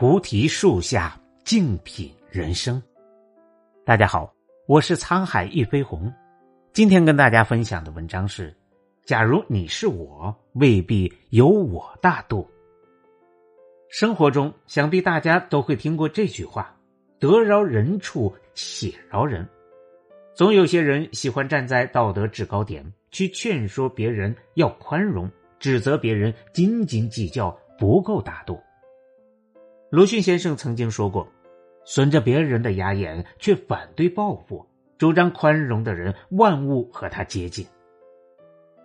菩提树下静品人生。大家好，我是沧海一飞鸿。今天跟大家分享的文章是：假如你是我，未必有我大度。生活中，想必大家都会听过这句话：“得饶人处且饶人。”总有些人喜欢站在道德制高点去劝说别人要宽容，指责别人斤斤计较不够大度。鲁迅先生曾经说过：“损着别人的牙眼，却反对报复；主张宽容的人，万物和他接近。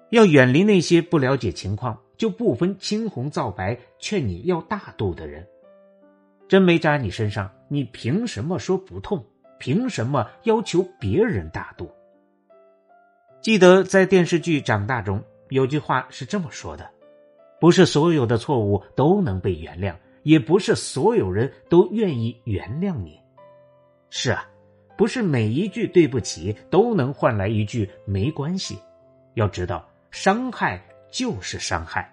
要远离那些不了解情况就不分青红皂白劝你要大度的人。针没扎你身上，你凭什么说不痛？凭什么要求别人大度？”记得在电视剧《长大》中有句话是这么说的：“不是所有的错误都能被原谅。”也不是所有人都愿意原谅你。是啊，不是每一句对不起都能换来一句没关系。要知道，伤害就是伤害，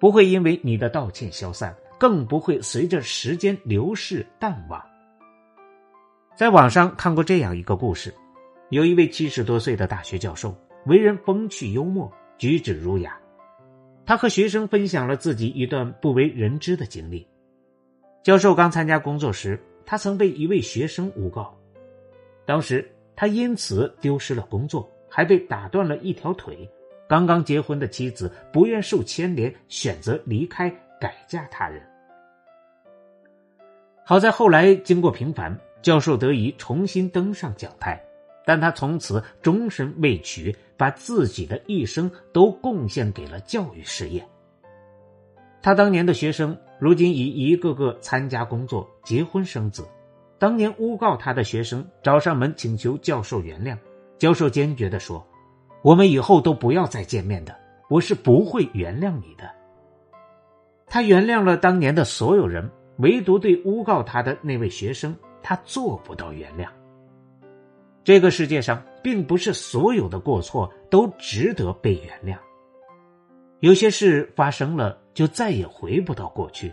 不会因为你的道歉消散，更不会随着时间流逝淡忘。在网上看过这样一个故事：有一位七十多岁的大学教授，为人风趣幽默，举止儒雅。他和学生分享了自己一段不为人知的经历。教授刚参加工作时，他曾被一位学生诬告，当时他因此丢失了工作，还被打断了一条腿。刚刚结婚的妻子不愿受牵连，选择离开，改嫁他人。好在后来经过平反，教授得以重新登上讲台，但他从此终身未娶，把自己的一生都贡献给了教育事业。他当年的学生。如今已一个个参加工作、结婚生子，当年诬告他的学生找上门请求教授原谅，教授坚决的说：“我们以后都不要再见面的，我是不会原谅你的。”他原谅了当年的所有人，唯独对诬告他的那位学生，他做不到原谅。这个世界上，并不是所有的过错都值得被原谅。有些事发生了，就再也回不到过去；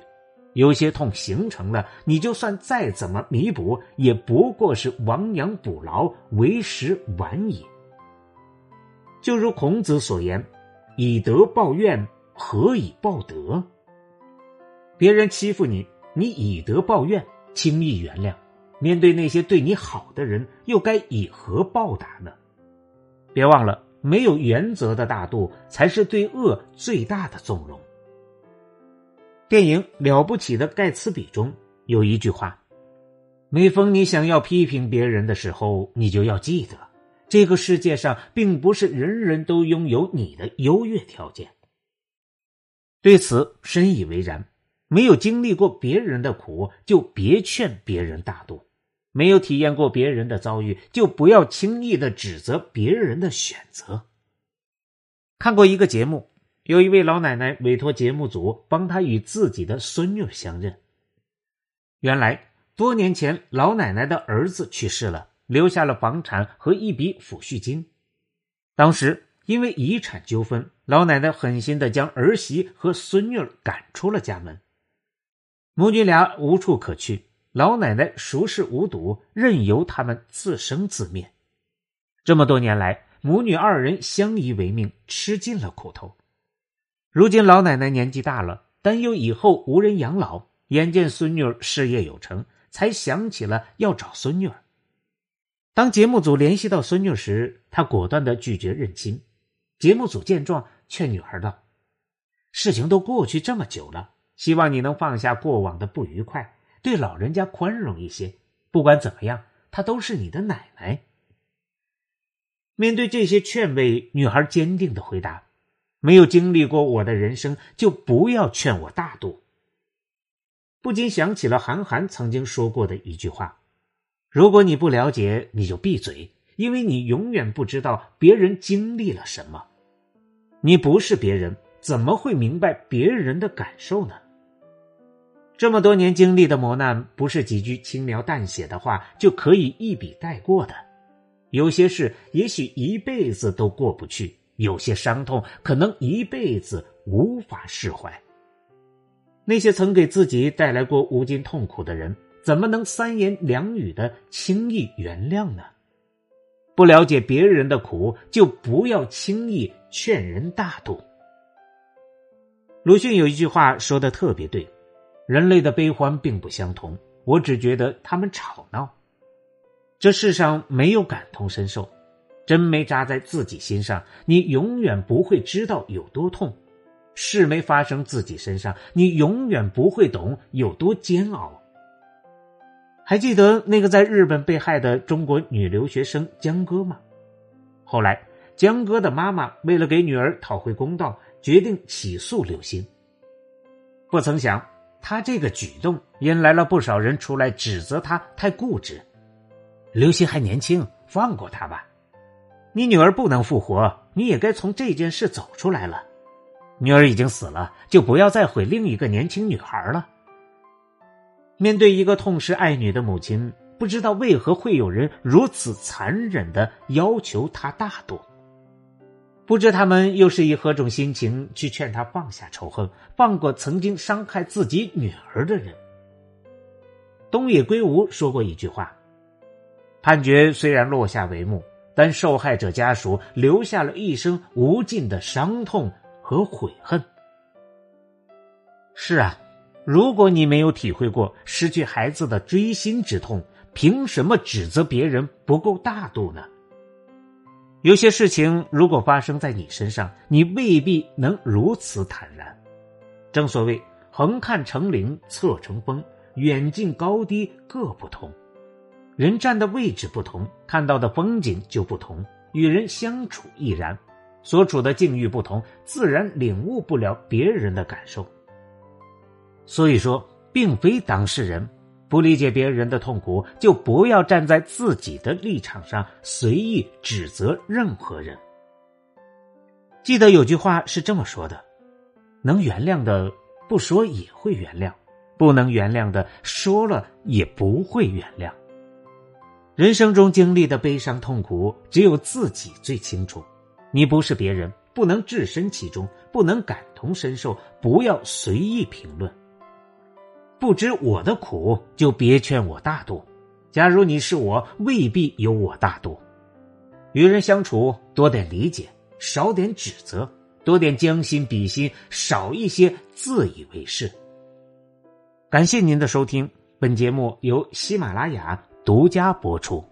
有些痛形成了，你就算再怎么弥补，也不过是亡羊补牢，为时晚矣。就如孔子所言：“以德报怨，何以报德？”别人欺负你，你以德报怨，轻易原谅；面对那些对你好的人，又该以何报答呢？别忘了。没有原则的大度，才是对恶最大的纵容。电影《了不起的盖茨比》中有一句话：“每逢你想要批评别人的时候，你就要记得，这个世界上并不是人人都拥有你的优越条件。”对此深以为然。没有经历过别人的苦，就别劝别人大度。没有体验过别人的遭遇，就不要轻易的指责别人的选择。看过一个节目，有一位老奶奶委托节目组帮她与自己的孙女相认。原来多年前，老奶奶的儿子去世了，留下了房产和一笔抚恤金。当时因为遗产纠纷，老奶奶狠心的将儿媳和孙女赶出了家门，母女俩无处可去。老奶奶熟视无睹，任由他们自生自灭。这么多年来，母女二人相依为命，吃尽了苦头。如今老奶奶年纪大了，担忧以后无人养老，眼见孙女儿事业有成，才想起了要找孙女儿。当节目组联系到孙女时，她果断的拒绝认亲。节目组见状，劝女孩道：“事情都过去这么久了，希望你能放下过往的不愉快。”对老人家宽容一些，不管怎么样，她都是你的奶奶。面对这些劝慰，女孩坚定的回答：“没有经历过我的人生，就不要劝我大度。”不禁想起了韩寒曾经说过的一句话：“如果你不了解，你就闭嘴，因为你永远不知道别人经历了什么。你不是别人，怎么会明白别人的感受呢？”这么多年经历的磨难，不是几句轻描淡写的话就可以一笔带过的。有些事也许一辈子都过不去，有些伤痛可能一辈子无法释怀。那些曾给自己带来过无尽痛苦的人，怎么能三言两语的轻易原谅呢？不了解别人的苦，就不要轻易劝人大度。鲁迅有一句话说的特别对：人类的悲欢并不相同，我只觉得他们吵闹。这世上没有感同身受，针没扎在自己心上，你永远不会知道有多痛。事没发生自己身上，你永远不会懂有多煎熬。还记得那个在日本被害的中国女留学生江歌吗？后来，江歌的妈妈为了给女儿讨回公道，决定起诉刘鑫。不曾想，他这个举动引来了不少人出来指责他太固执。刘鑫还年轻，放过他吧。你女儿不能复活，你也该从这件事走出来了。女儿已经死了，就不要再毁另一个年轻女孩了。面对一个痛失爱女的母亲，不知道为何会有人如此残忍的要求她大度。不知他们又是以何种心情去劝他放下仇恨，放过曾经伤害自己女儿的人。东野圭吾说过一句话：“判决虽然落下帷幕，但受害者家属留下了一生无尽的伤痛。”和悔恨。是啊，如果你没有体会过失去孩子的锥心之痛，凭什么指责别人不够大度呢？有些事情如果发生在你身上，你未必能如此坦然。正所谓“横看成岭侧成峰，远近高低各不同”。人站的位置不同，看到的风景就不同，与人相处亦然。所处的境遇不同，自然领悟不了别人的感受。所以说，并非当事人不理解别人的痛苦，就不要站在自己的立场上随意指责任何人。记得有句话是这么说的：“能原谅的不说也会原谅，不能原谅的说了也不会原谅。”人生中经历的悲伤痛苦，只有自己最清楚。你不是别人，不能置身其中，不能感同身受，不要随意评论。不知我的苦，就别劝我大度。假如你是我，未必有我大度。与人相处，多点理解，少点指责，多点将心比心，少一些自以为是。感谢您的收听，本节目由喜马拉雅独家播出。